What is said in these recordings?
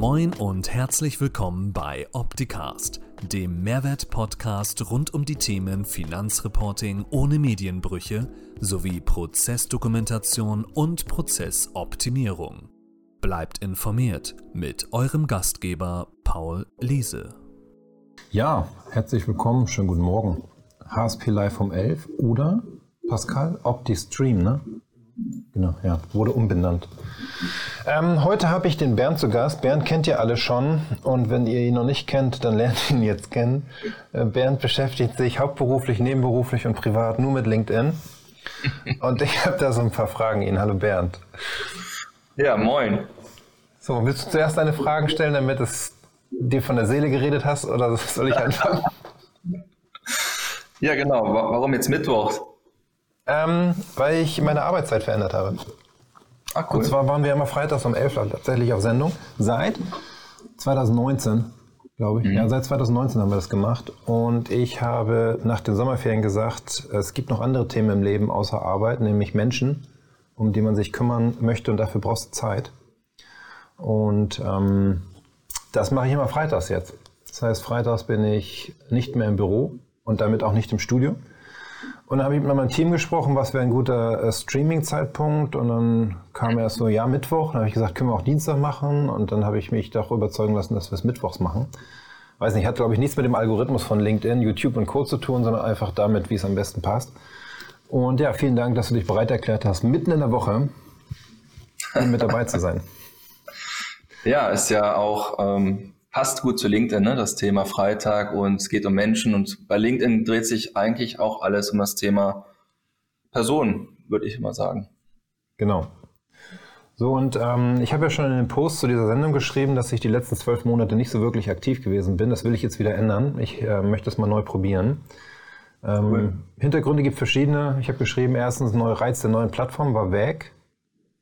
Moin und herzlich willkommen bei Opticast, dem Mehrwert-Podcast rund um die Themen Finanzreporting ohne Medienbrüche sowie Prozessdokumentation und Prozessoptimierung. Bleibt informiert mit eurem Gastgeber Paul Liese. Ja, herzlich willkommen, schönen guten Morgen. HSP Live um 11 oder Pascal OptiStream, ne? Genau, ja, wurde umbenannt. Ähm, heute habe ich den Bernd zu Gast. Bernd kennt ihr alle schon und wenn ihr ihn noch nicht kennt, dann lernt ihn jetzt kennen. Äh, Bernd beschäftigt sich hauptberuflich, nebenberuflich und privat nur mit LinkedIn. Und ich habe da so ein paar Fragen ihn. Hallo Bernd. Ja, moin. So, willst du zuerst deine Fragen stellen, damit es dir von der Seele geredet hast oder soll ich anfangen? ja, genau. Warum jetzt Mittwoch? Ähm, weil ich meine Arbeitszeit verändert habe. Ach, cool. Und zwar waren wir immer freitags um 11 Uhr tatsächlich auf Sendung. Seit 2019, glaube ich. Mhm. Ja, seit 2019 haben wir das gemacht. Und ich habe nach den Sommerferien gesagt, es gibt noch andere Themen im Leben außer Arbeit, nämlich Menschen, um die man sich kümmern möchte und dafür brauchst du Zeit. Und ähm, das mache ich immer freitags jetzt. Das heißt, freitags bin ich nicht mehr im Büro und damit auch nicht im Studio, und dann habe ich mit meinem Team gesprochen, was wäre ein guter äh, Streaming-Zeitpunkt. Und dann kam erst so, ja, Mittwoch. Dann habe ich gesagt, können wir auch Dienstag machen. Und dann habe ich mich doch überzeugen lassen, dass wir es Mittwochs machen. Weiß nicht, hat, glaube ich, nichts mit dem Algorithmus von LinkedIn, YouTube und Co. zu tun, sondern einfach damit, wie es am besten passt. Und ja, vielen Dank, dass du dich bereit erklärt hast, mitten in der Woche mit dabei zu sein. Ja, ist ja auch ähm, passt gut zu LinkedIn, ne? das Thema Freitag und es geht um Menschen und bei LinkedIn dreht sich eigentlich auch alles um das Thema Personen, würde ich mal sagen. Genau. So, und ähm, ich habe ja schon in dem Post zu dieser Sendung geschrieben, dass ich die letzten zwölf Monate nicht so wirklich aktiv gewesen bin. Das will ich jetzt wieder ändern. Ich äh, möchte es mal neu probieren. Ähm, cool. Hintergründe gibt verschiedene. Ich habe geschrieben, erstens, neue Reiz der neuen Plattform war weg.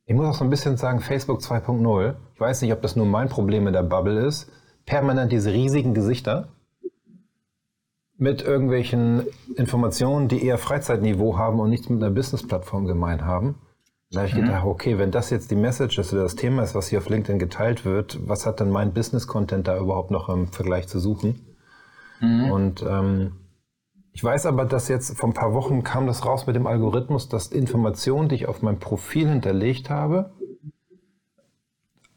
Ich muss auch so ein bisschen sagen, Facebook 2.0. Ich weiß nicht, ob das nur mein Problem in der Bubble ist permanent diese riesigen Gesichter mit irgendwelchen Informationen, die eher Freizeitniveau haben und nichts mit einer Business-Plattform gemein haben. Da habe ich mhm. gedacht, okay, wenn das jetzt die Message ist oder das Thema ist, was hier auf LinkedIn geteilt wird, was hat denn mein Business-Content da überhaupt noch im Vergleich zu suchen? Mhm. Und ähm, ich weiß aber, dass jetzt vor ein paar Wochen kam das raus mit dem Algorithmus, dass Informationen, die ich auf meinem Profil hinterlegt habe,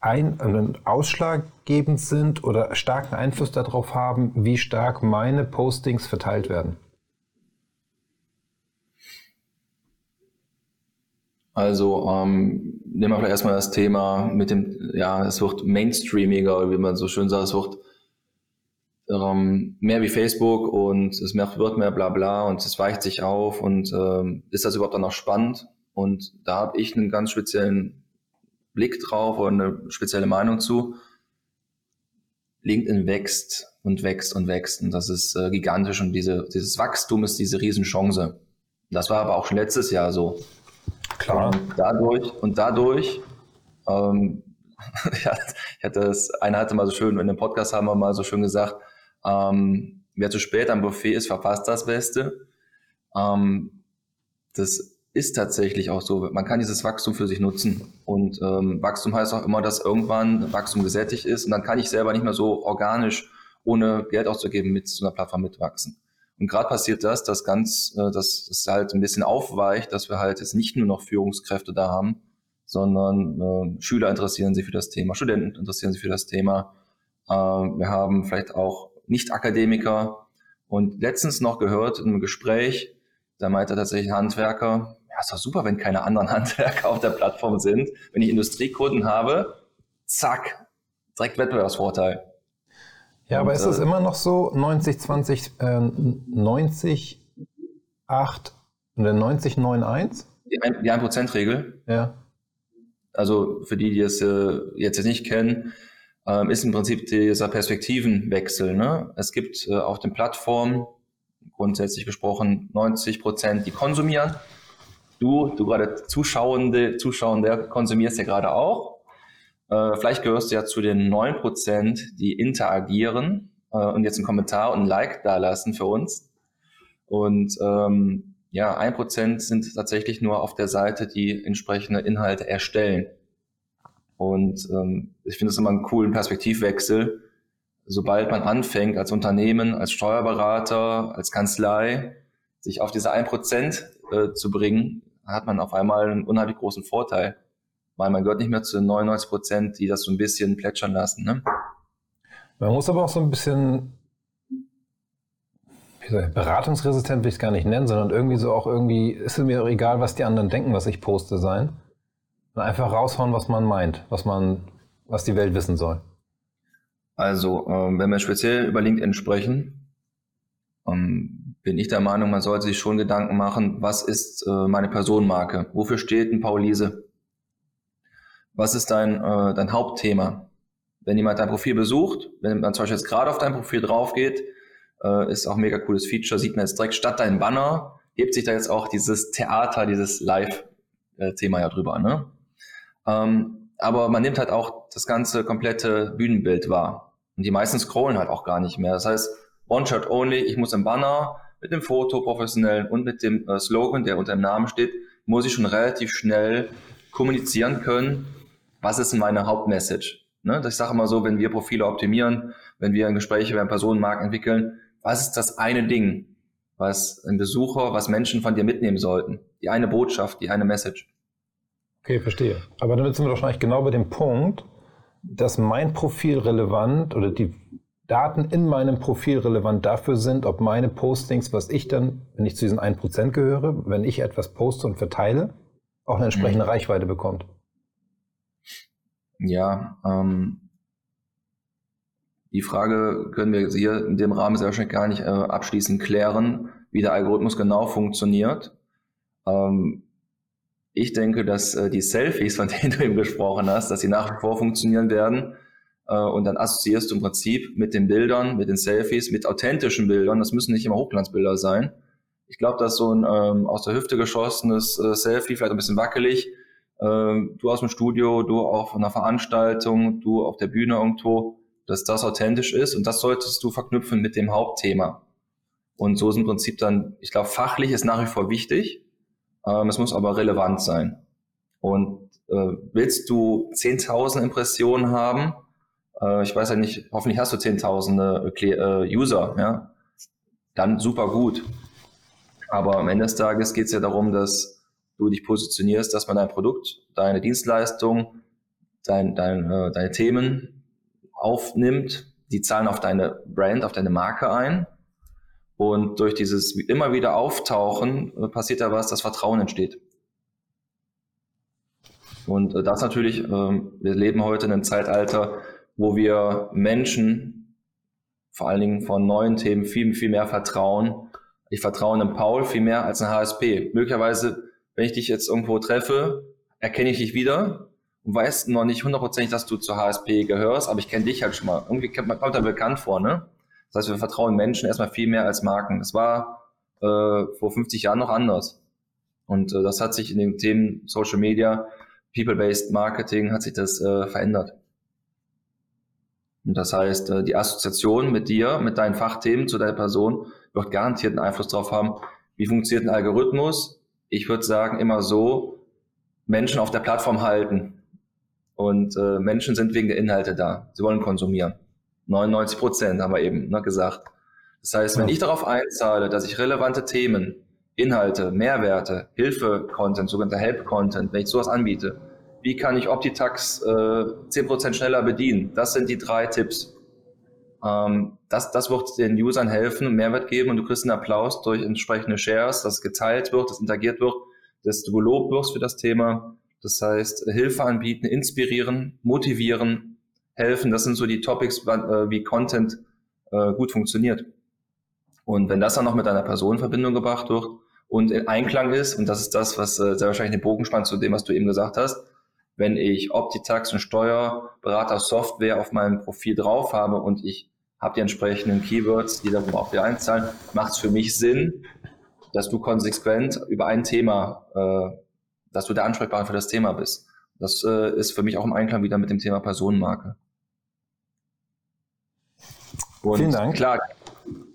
ein, ausschlaggebend sind oder starken Einfluss darauf haben, wie stark meine Postings verteilt werden? Also ähm, nehmen wir vielleicht erstmal das Thema mit dem, ja, es wird mainstreamiger, wie man so schön sagt, es wird ähm, mehr wie Facebook und es wird mehr bla bla und es weicht sich auf und ähm, ist das überhaupt dann noch spannend? Und da habe ich einen ganz speziellen Blick drauf oder eine spezielle Meinung zu. LinkedIn wächst und wächst und wächst und das ist äh, gigantisch und diese, dieses Wachstum ist diese Riesenchance. Das war aber auch schon letztes Jahr so. Klar. Und dadurch und dadurch, ähm, ja, ich hatte das, einer hatte mal so schön, in dem Podcast haben wir mal so schön gesagt, ähm, wer zu spät am Buffet ist, verpasst das Beste. Ähm, das ist tatsächlich auch so. Man kann dieses Wachstum für sich nutzen. Und ähm, Wachstum heißt auch immer, dass irgendwann Wachstum gesättigt ist. Und dann kann ich selber nicht mehr so organisch, ohne Geld auszugeben, mit so einer Plattform mitwachsen. Und gerade passiert das, dass ganz, äh, dass es halt ein bisschen aufweicht, dass wir halt jetzt nicht nur noch Führungskräfte da haben, sondern äh, Schüler interessieren sich für das Thema, Studenten interessieren sich für das Thema. Äh, wir haben vielleicht auch Nicht-Akademiker. Und letztens noch gehört in einem Gespräch, da meinte tatsächlich ein Handwerker, ja, ist doch super, wenn keine anderen Handwerker auf der Plattform sind. Wenn ich Industriekunden habe, zack, direkt Wettbewerbsvorteil. Ja, und, aber ist es äh, immer noch so, 90, 20, äh, 90, 8 und dann 90, 9, 1? Die 1%-Regel. Ja. Also für die, die es äh, jetzt nicht kennen, ähm, ist im Prinzip dieser Perspektivenwechsel. Ne? Es gibt äh, auf den Plattformen grundsätzlich gesprochen 90 Prozent, die konsumieren du, du gerade Zuschauende, Zuschauende konsumierst ja gerade auch. Äh, vielleicht gehörst du ja zu den neun Prozent, die interagieren äh, und jetzt einen Kommentar und ein Like da lassen für uns. Und ähm, ja, ein Prozent sind tatsächlich nur auf der Seite, die entsprechende Inhalte erstellen. Und ähm, ich finde es immer einen coolen Perspektivwechsel. Sobald man anfängt, als Unternehmen, als Steuerberater, als Kanzlei, sich auf diese 1% äh, zu bringen, hat man auf einmal einen unheimlich großen Vorteil. Weil man gehört nicht mehr zu den 99 Prozent, die das so ein bisschen plätschern lassen. Ne? Man muss aber auch so ein bisschen ich, beratungsresistent will ich es gar nicht nennen, sondern irgendwie so auch irgendwie, ist es mir auch egal, was die anderen denken, was ich poste sein. Und einfach raushauen, was man meint, was man, was die Welt wissen soll. Also, ähm, wenn wir speziell über LinkedIn sprechen, ähm, bin ich der Meinung, man sollte sich schon Gedanken machen, was ist äh, meine Personenmarke? Wofür steht ein Paul Liese? Was ist dein, äh, dein Hauptthema? Wenn jemand dein Profil besucht, wenn man zum Beispiel jetzt gerade auf dein Profil drauf geht, äh, ist auch ein mega cooles Feature, sieht man jetzt direkt statt deinem Banner, hebt sich da jetzt auch dieses Theater, dieses Live-Thema ja drüber. Ne? Ähm, aber man nimmt halt auch das ganze komplette Bühnenbild wahr. Und die meisten scrollen halt auch gar nicht mehr. Das heißt, One-Shot only, ich muss im Banner mit dem Foto professionell und mit dem äh, Slogan, der unter dem Namen steht, muss ich schon relativ schnell kommunizieren können, was ist meine Hauptmessage. Ne? Ich sage immer so, wenn wir Profile optimieren, wenn wir Gespräche über Personenmarken entwickeln, was ist das eine Ding, was ein Besucher, was Menschen von dir mitnehmen sollten? Die eine Botschaft, die eine Message. Okay, verstehe. Aber damit sind wir wahrscheinlich genau bei dem Punkt, dass mein Profil relevant oder die Daten in meinem Profil relevant dafür sind, ob meine Postings, was ich dann, wenn ich zu diesen 1% gehöre, wenn ich etwas poste und verteile, auch eine entsprechende mhm. Reichweite bekommt. Ja, ähm, die Frage können wir hier in dem Rahmen sehr wahrscheinlich gar nicht äh, abschließend klären, wie der Algorithmus genau funktioniert. Ähm, ich denke, dass äh, die Selfies, von denen du eben gesprochen hast, dass sie nach wie vor funktionieren werden. Äh, und dann assoziierst du im Prinzip mit den Bildern, mit den Selfies, mit authentischen Bildern. Das müssen nicht immer Hochglanzbilder sein. Ich glaube, dass so ein ähm, aus der Hüfte geschossenes äh, Selfie, vielleicht ein bisschen wackelig, ähm, du aus dem Studio, du auf einer Veranstaltung, du auf der Bühne irgendwo, dass das authentisch ist und das solltest du verknüpfen mit dem Hauptthema. Und so ist im Prinzip dann, ich glaube, fachlich ist nach wie vor wichtig, ähm, es muss aber relevant sein. Und äh, willst du 10.000 Impressionen haben, äh, ich weiß ja nicht, hoffentlich hast du 10.000 äh, User, ja, dann super gut. Aber am Ende des Tages geht es ja darum, dass du dich positionierst, dass man dein Produkt, deine Dienstleistung, dein, dein, äh, deine Themen aufnimmt, die zahlen auf deine Brand, auf deine Marke ein. Und durch dieses immer wieder Auftauchen äh, passiert da was, das Vertrauen entsteht. Und äh, das natürlich, ähm, wir leben heute in einem Zeitalter, wo wir Menschen, vor allen Dingen von neuen Themen, viel, viel mehr vertrauen. Ich vertraue einem Paul viel mehr als einem HSP. Möglicherweise, wenn ich dich jetzt irgendwo treffe, erkenne ich dich wieder, und weißt noch nicht hundertprozentig, dass du zur HSP gehörst, aber ich kenne dich halt schon mal. Irgendwie kommt da bekannt vor, ne? Das heißt, wir vertrauen Menschen erstmal viel mehr als Marken. Das war äh, vor 50 Jahren noch anders. Und äh, das hat sich in den Themen Social Media, People-Based Marketing, hat sich das äh, verändert. Und das heißt, äh, die Assoziation mit dir, mit deinen Fachthemen zu deiner Person wird garantiert einen Einfluss darauf haben, wie funktioniert ein Algorithmus. Ich würde sagen, immer so, Menschen auf der Plattform halten. Und äh, Menschen sind wegen der Inhalte da. Sie wollen konsumieren. 99 Prozent haben wir eben ne, gesagt. Das heißt, wenn ich darauf einzahle, dass ich relevante Themen, Inhalte, Mehrwerte, Hilfe-Content, sogenannter Help-Content, wenn ich sowas anbiete, wie kann ich Optitax äh, 10% schneller bedienen? Das sind die drei Tipps. Ähm, das, das wird den Usern helfen und Mehrwert geben und du kriegst einen Applaus durch entsprechende Shares, dass geteilt wird, dass interagiert wird, dass du gelobt wirst für das Thema das heißt, Hilfe anbieten, inspirieren, motivieren, helfen. Das sind so die Topics, äh, wie Content äh, gut funktioniert. Und wenn das dann noch mit einer Person in Verbindung gebracht wird und in Einklang ist, und das ist das, was äh, sehr wahrscheinlich den Bogen spannt zu dem, was du eben gesagt hast, wenn ich Optitax und Steuerberater Software auf meinem Profil drauf habe und ich habe die entsprechenden Keywords, die darüber auch wieder einzahlen, macht es für mich Sinn, dass du konsequent über ein Thema äh, dass du der Ansprechpartner für das Thema bist. Das äh, ist für mich auch im Einklang wieder mit dem Thema Personenmarke. Und Vielen Dank. Klar,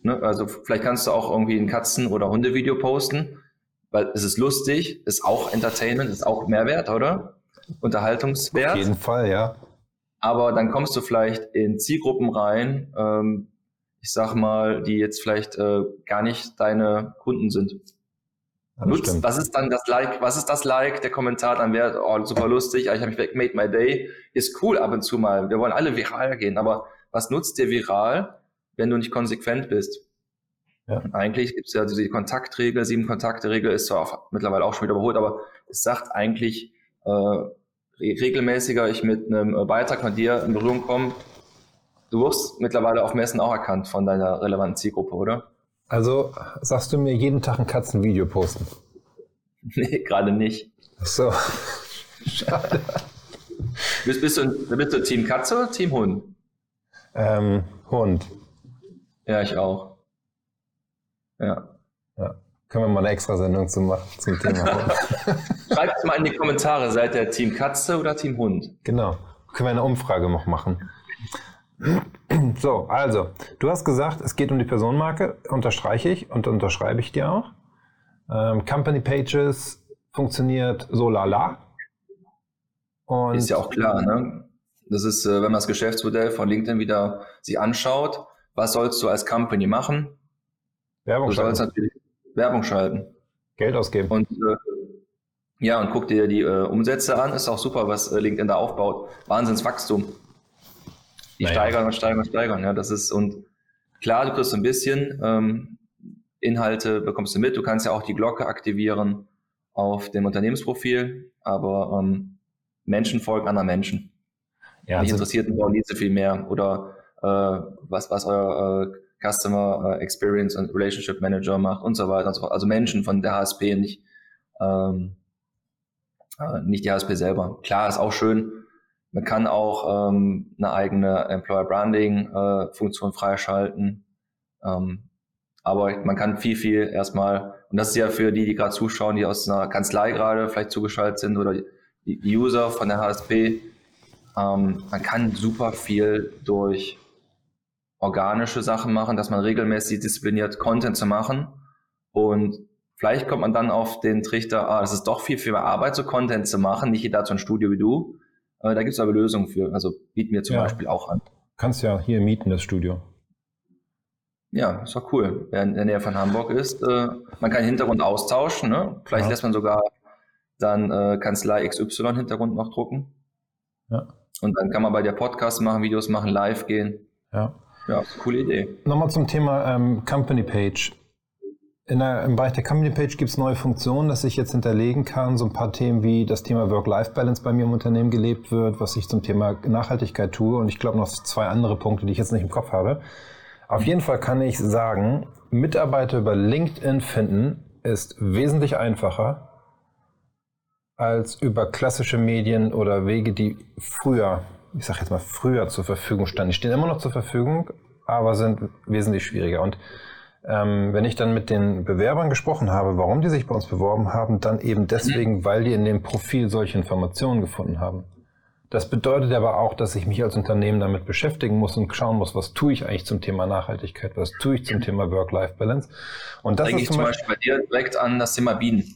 ne, also vielleicht kannst du auch irgendwie ein Katzen- oder Hundevideo posten, weil es ist lustig, ist auch Entertainment, ist auch Mehrwert, oder? Unterhaltungswert. Auf jeden Fall, ja. Aber dann kommst du vielleicht in Zielgruppen rein, ähm, ich sag mal, die jetzt vielleicht äh, gar nicht deine Kunden sind. Ja, Nutzt, was ist dann das Like? Was ist das Like? Der Kommentar dann wäre, oh, super lustig, ich habe mich made my day. Ist cool ab und zu mal. Wir wollen alle viral gehen, aber was nutzt dir viral, wenn du nicht konsequent bist? Ja. eigentlich gibt es ja diese Kontaktregel, sieben Kontakte-Regel ist zwar auch, mittlerweile auch schon wieder überholt, aber es sagt eigentlich, äh, regelmäßiger ich mit einem äh, Beitrag von dir in Berührung komme, du wirst mittlerweile auf Messen auch erkannt von deiner relevanten Zielgruppe, oder? Also sagst du mir jeden Tag ein Katzenvideo posten? Nee, gerade nicht. Ach so. Schade. Bist, bist, du, bist du Team Katze oder Team Hund? Ähm, Hund. Ja, ich auch. Ja. ja. Können wir mal eine extra Sendung zum, zum Thema. Schreibt es mal in die Kommentare, seid ihr Team Katze oder Team Hund? Genau. Können wir eine Umfrage noch machen. So, also, du hast gesagt, es geht um die Personenmarke, unterstreiche ich und unterschreibe ich dir auch. Ähm, Company Pages funktioniert so lala. Und ist ja auch klar, ne? Das ist, äh, wenn man das Geschäftsmodell von LinkedIn wieder sich anschaut, was sollst du als Company machen? Werbung du schalten. sollst natürlich Werbung schalten. Geld ausgeben. Und äh, ja, und guck dir die äh, Umsätze an, ist auch super, was äh, LinkedIn da aufbaut. Wahnsinnswachstum. Die naja. steigern und steigern und steigern. Ja, das ist, und klar, du kriegst ein bisschen ähm, Inhalte, bekommst du mit. Du kannst ja auch die Glocke aktivieren auf dem Unternehmensprofil, aber ähm, Menschen folgen anderen Menschen. Ja, Mich also, interessiert ein Baulize viel mehr oder was, was euer äh, Customer äh, Experience und Relationship Manager macht und so weiter und so fort. Also Menschen von der HSP, nicht, ähm, äh, nicht die HSP selber. Klar, ist auch schön, man kann auch ähm, eine eigene Employer Branding äh, Funktion freischalten. Ähm, aber man kann viel, viel erstmal, und das ist ja für die, die gerade zuschauen, die aus einer Kanzlei gerade vielleicht zugeschaltet sind oder die, die User von der HSP, ähm, man kann super viel durch organische Sachen machen, dass man regelmäßig diszipliniert Content zu machen und vielleicht kommt man dann auf den Trichter, ah, es ist doch viel, viel mehr Arbeit, so Content zu machen, nicht jeder hat so ein Studio wie du, äh, da gibt es aber Lösungen für. Also bieten wir zum ja. Beispiel auch an. Kannst ja hier mieten, das Studio. Ja, ist doch cool. Wer in der Nähe von Hamburg ist, äh, man kann Hintergrund austauschen. Ne? Vielleicht ja. lässt man sogar dann äh, Kanzlei XY Hintergrund noch drucken. Ja. Und dann kann man bei der Podcast machen, Videos machen, live gehen. Ja. Ja, coole Idee. Nochmal zum Thema ähm, Company Page der, Im Bereich der Company Page gibt es neue Funktionen, dass ich jetzt hinterlegen kann, so ein paar Themen wie das Thema Work-Life-Balance bei mir im Unternehmen gelebt wird, was ich zum Thema Nachhaltigkeit tue und ich glaube noch zwei andere Punkte, die ich jetzt nicht im Kopf habe. Auf jeden Fall kann ich sagen, Mitarbeiter über LinkedIn finden ist wesentlich einfacher als über klassische Medien oder Wege, die früher, ich sage jetzt mal früher zur Verfügung standen. Die stehen immer noch zur Verfügung, aber sind wesentlich schwieriger. Und ähm, wenn ich dann mit den Bewerbern gesprochen habe, warum die sich bei uns beworben haben, dann eben deswegen, mhm. weil die in dem Profil solche Informationen gefunden haben. Das bedeutet aber auch, dass ich mich als Unternehmen damit beschäftigen muss und schauen muss, was tue ich eigentlich zum Thema Nachhaltigkeit, was tue ich zum Thema Work-Life-Balance. Und das ist zum, zum Beispiel bei dir direkt an das Thema Bienen.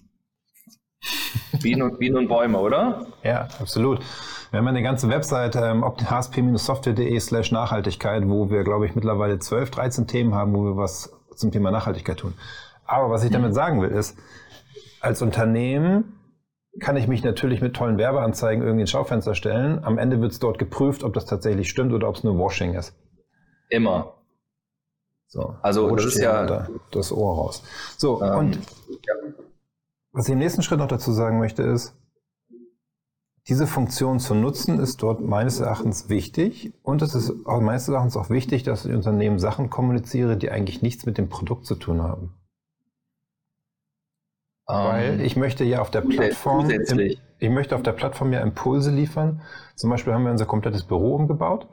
Bienen und, Bienen und Bäume, oder? Ja, absolut. Wir haben eine ganze Webseite, ähm, hsp-software.de slash Nachhaltigkeit, wo wir, glaube ich, mittlerweile 12, 13 Themen haben, wo wir was zum Thema Nachhaltigkeit tun. Aber was ich damit sagen will, ist, als Unternehmen kann ich mich natürlich mit tollen Werbeanzeigen irgendwie ins Schaufenster stellen. Am Ende wird es dort geprüft, ob das tatsächlich stimmt oder ob es nur Washing ist. Immer. So. Also das ist ja das Ohr raus. So ähm, und ja. was ich im nächsten Schritt noch dazu sagen möchte ist, diese Funktion zu nutzen, ist dort meines Erachtens wichtig. Und es ist meines Erachtens auch wichtig, dass ich Unternehmen Sachen kommuniziere, die eigentlich nichts mit dem Produkt zu tun haben. Um, Weil ähm, ich möchte ja auf der Plattform, ich möchte auf der Plattform ja Impulse liefern. Zum Beispiel haben wir unser komplettes Büro umgebaut,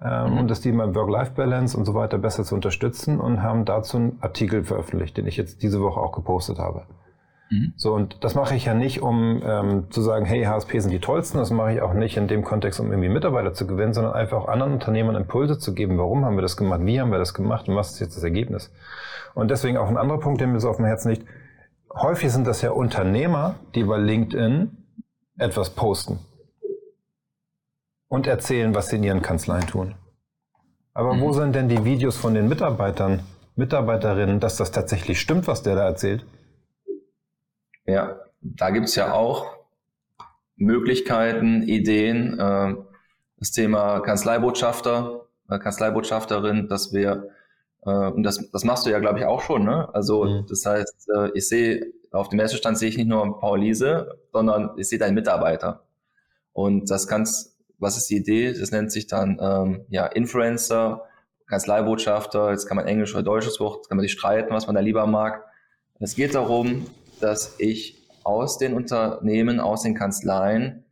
ähm, mhm. um das Thema Work-Life-Balance und so weiter besser zu unterstützen und haben dazu einen Artikel veröffentlicht, den ich jetzt diese Woche auch gepostet habe. Mhm. So, und das mache ich ja nicht, um ähm, zu sagen, hey, HSP sind die tollsten. Das mache ich auch nicht in dem Kontext, um irgendwie Mitarbeiter zu gewinnen, sondern einfach auch anderen Unternehmern Impulse zu geben. Warum haben wir das gemacht? Wie haben wir das gemacht? Und was ist jetzt das Ergebnis? Und deswegen auch ein anderer Punkt, der mir so auf dem Herzen liegt. Häufig sind das ja Unternehmer, die bei LinkedIn etwas posten. und erzählen, was sie in ihren Kanzleien tun. Aber mhm. wo sind denn die Videos von den Mitarbeitern, Mitarbeiterinnen, dass das tatsächlich stimmt, was der da erzählt? Ja, da gibt es ja auch Möglichkeiten, Ideen. Äh, das Thema Kanzleibotschafter, äh, Kanzleibotschafterin, dass wir, äh, und das, das machst du ja, glaube ich, auch schon, ne? Also, mhm. das heißt, äh, ich sehe, auf dem Messestand sehe ich nicht nur Paul Liese, sondern ich sehe deinen Mitarbeiter. Und das kannst, was ist die Idee? Das nennt sich dann ähm, ja Influencer, Kanzleibotschafter, jetzt kann man Englisch oder deutsches Wort, kann man sich streiten, was man da lieber mag. Es geht darum, dass ich aus den Unternehmen, aus den Kanzleien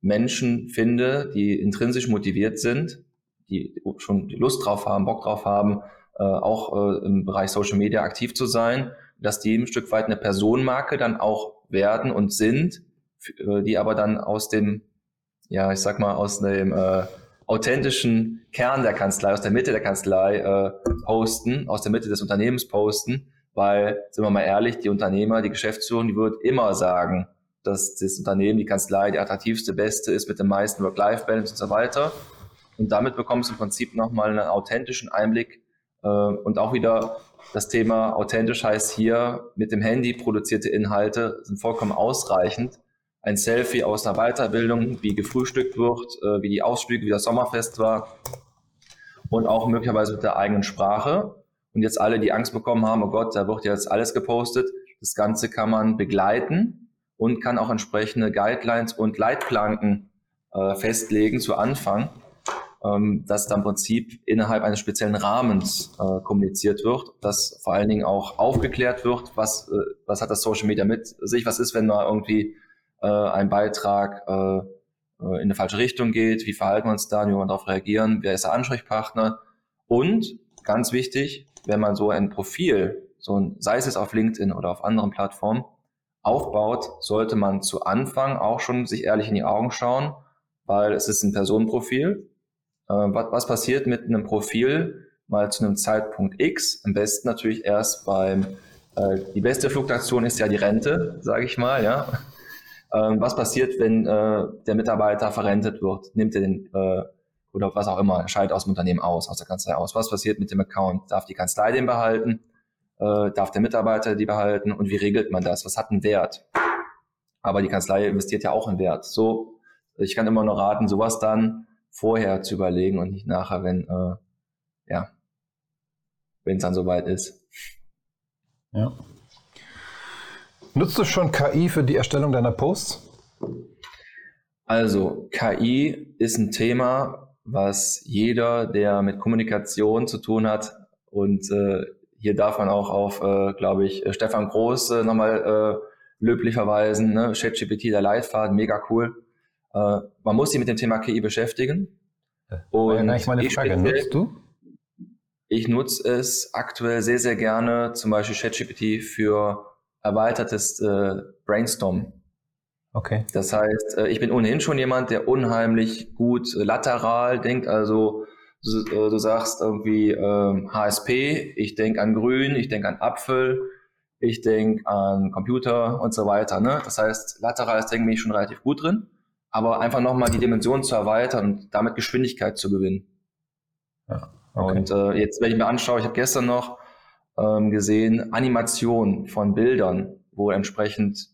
Menschen finde, die intrinsisch motiviert sind, die schon Lust drauf haben, Bock drauf haben, äh, auch äh, im Bereich Social Media aktiv zu sein, dass die ein Stück weit eine Personenmarke dann auch werden und sind, äh, die aber dann aus dem, ja, ich sag mal, aus dem äh, authentischen Kern der Kanzlei, aus der Mitte der Kanzlei äh, posten, aus der Mitte des Unternehmens posten, weil, sind wir mal ehrlich, die Unternehmer, die Geschäftsführung, die wird immer sagen, dass das Unternehmen, die Kanzlei, die attraktivste, beste ist mit dem meisten Work-Life-Balance und so weiter. Und damit bekommst du im Prinzip nochmal einen authentischen Einblick äh, und auch wieder das Thema authentisch heißt hier, mit dem Handy produzierte Inhalte sind vollkommen ausreichend. Ein Selfie aus einer Weiterbildung, wie gefrühstückt wird, äh, wie die Ausflüge, wie das Sommerfest war und auch möglicherweise mit der eigenen Sprache und jetzt alle die Angst bekommen haben, oh Gott, da wird jetzt alles gepostet. Das Ganze kann man begleiten und kann auch entsprechende Guidelines und Leitplanken äh, festlegen zu Anfang, ähm, dass dann im Prinzip innerhalb eines speziellen Rahmens äh, kommuniziert wird, dass vor allen Dingen auch aufgeklärt wird, was, äh, was hat das Social Media mit sich, was ist, wenn da irgendwie äh, ein Beitrag äh, äh in eine falsche Richtung geht, wie verhalten wir uns da, wie wollen wir darauf reagieren, wer ist der Ansprechpartner? Und ganz wichtig, wenn man so ein Profil, so ein, sei es auf LinkedIn oder auf anderen Plattformen, aufbaut, sollte man zu Anfang auch schon sich ehrlich in die Augen schauen, weil es ist ein Personenprofil. Äh, was, was passiert mit einem Profil mal zu einem Zeitpunkt X? Am besten natürlich erst beim, äh, die beste Fluktuation ist ja die Rente, sage ich mal, ja. Ähm, was passiert, wenn äh, der Mitarbeiter verrentet wird? Nimmt er den äh, oder was auch immer, scheidet aus dem Unternehmen aus, aus der Kanzlei aus. Was passiert mit dem Account? Darf die Kanzlei den behalten? Äh, darf der Mitarbeiter die behalten? Und wie regelt man das? Was hat einen Wert? Aber die Kanzlei investiert ja auch in Wert. So, ich kann immer nur raten, sowas dann vorher zu überlegen und nicht nachher, wenn, äh, ja, wenn es dann soweit ist. Ja. Nutzt du schon KI für die Erstellung deiner Posts? Also, KI ist ein Thema, was jeder, der mit Kommunikation zu tun hat, und äh, hier darf man auch auf, äh, glaube ich, Stefan Groß äh, nochmal äh, löblich verweisen, ne? ChatGPT, der Leitfaden, mega cool. Äh, man muss sich mit dem Thema KI beschäftigen. Und ja, ich meine Frage, nutzt du? Ich nutze es aktuell sehr, sehr gerne, zum Beispiel ChatGPT für erweitertes äh, Brainstorm Okay. Das heißt, äh, ich bin ohnehin schon jemand, der unheimlich gut äh, lateral denkt. Also du, äh, sagst irgendwie ähm, HSP, ich denke an Grün, ich denke an Apfel, ich denke an Computer und so weiter. Ne? Das heißt, laterales Denken bin ich schon relativ gut drin, aber einfach nochmal die Dimension zu erweitern und damit Geschwindigkeit zu gewinnen. Ja, okay. Und äh, jetzt, wenn ich mir anschaue, ich habe gestern noch ähm, gesehen, Animation von Bildern, wo entsprechend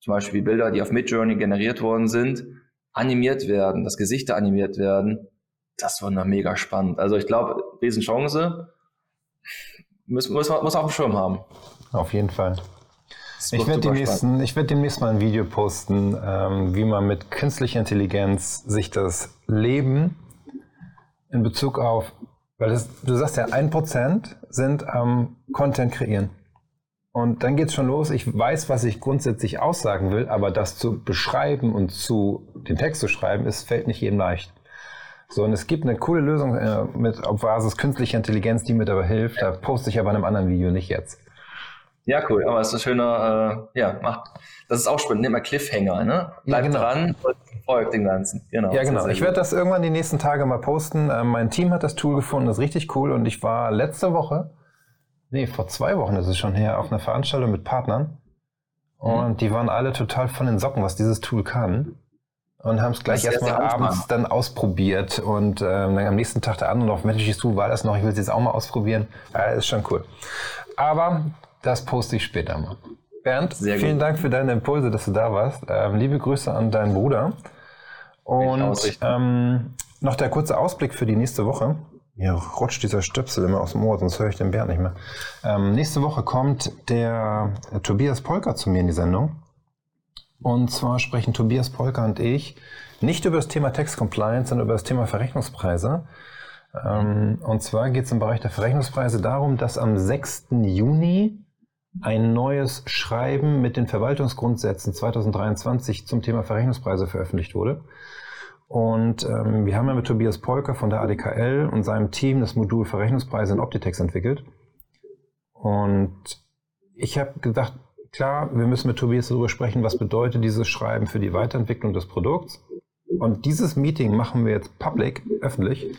zum Beispiel Bilder, die auf Midjourney generiert worden sind, animiert werden, dass Gesichter animiert werden, das war noch mega spannend. Also ich glaube, Riesenchance, muss, muss, muss auf dem Schirm haben. Auf jeden Fall. Ich werde demnächst, ich demnächst mal ein Video posten, ähm, wie man mit künstlicher Intelligenz sich das Leben in Bezug auf, weil das, du sagst ja, ein Prozent sind am Content kreieren. Und dann geht's schon los. Ich weiß, was ich grundsätzlich aussagen will, aber das zu beschreiben und zu den Text zu schreiben, ist, fällt nicht jedem leicht. So, und es gibt eine coole Lösung äh, mit auf Basis künstlicher Intelligenz, die mir dabei hilft. Da poste ich aber in einem anderen Video, nicht jetzt. Ja, cool. Aber es ist ein schöner, äh, ja, macht, das ist auch spannend. Nimm mal Cliffhanger, ne? Bleib ja, genau. dran und folgt dem Ganzen. Genau. Ja, genau. Ich werde das irgendwann die nächsten Tage mal posten. Äh, mein Team hat das Tool gefunden, das ist richtig cool. Und ich war letzte Woche nee, vor zwei Wochen ist es schon her, auf einer Veranstaltung mit Partnern. Und mhm. die waren alle total von den Socken, was dieses Tool kann. und haben es gleich erstmal abends dann ausprobiert und ähm, dann am nächsten Tag der andere noch, Mensch, du war das noch, ich will es jetzt auch mal ausprobieren. Ja, ist schon cool. Aber das poste ich später mal. Bernd, Sehr vielen gut. Dank für deine Impulse, dass du da warst. Ähm, liebe Grüße an deinen Bruder. Und ähm, noch der kurze Ausblick für die nächste Woche. Mir rutscht dieser Stöpsel immer aus dem Ohr, sonst höre ich den Bernd nicht mehr. Ähm, nächste Woche kommt der äh, Tobias Polker zu mir in die Sendung. Und zwar sprechen Tobias Polker und ich nicht über das Thema Tax Compliance, sondern über das Thema Verrechnungspreise. Ähm, und zwar geht es im Bereich der Verrechnungspreise darum, dass am 6. Juni ein neues Schreiben mit den Verwaltungsgrundsätzen 2023 zum Thema Verrechnungspreise veröffentlicht wurde. Und ähm, wir haben ja mit Tobias Polker von der ADKL und seinem Team das Modul Verrechnungspreise in Optitex entwickelt. Und ich habe gedacht, klar, wir müssen mit Tobias darüber sprechen, was bedeutet dieses Schreiben für die Weiterentwicklung des Produkts. Und dieses Meeting machen wir jetzt public, öffentlich,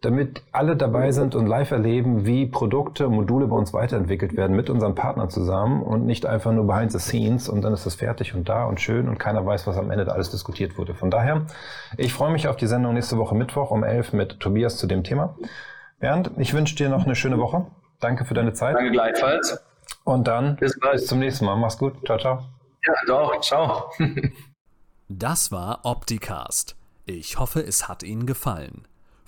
damit alle dabei sind und live erleben, wie Produkte, Module bei uns weiterentwickelt werden mit unseren Partnern zusammen und nicht einfach nur behind the scenes und dann ist das fertig und da und schön und keiner weiß, was am Ende da alles diskutiert wurde. Von daher, ich freue mich auf die Sendung nächste Woche Mittwoch um 11 mit Tobias zu dem Thema. Bernd, ich wünsche dir noch eine schöne Woche. Danke für deine Zeit. Danke gleichfalls. Und dann bis, bis zum nächsten Mal. Mach's gut. Ciao, ciao. Ja, doch. Ciao. das war Opticast. Ich hoffe, es hat Ihnen gefallen.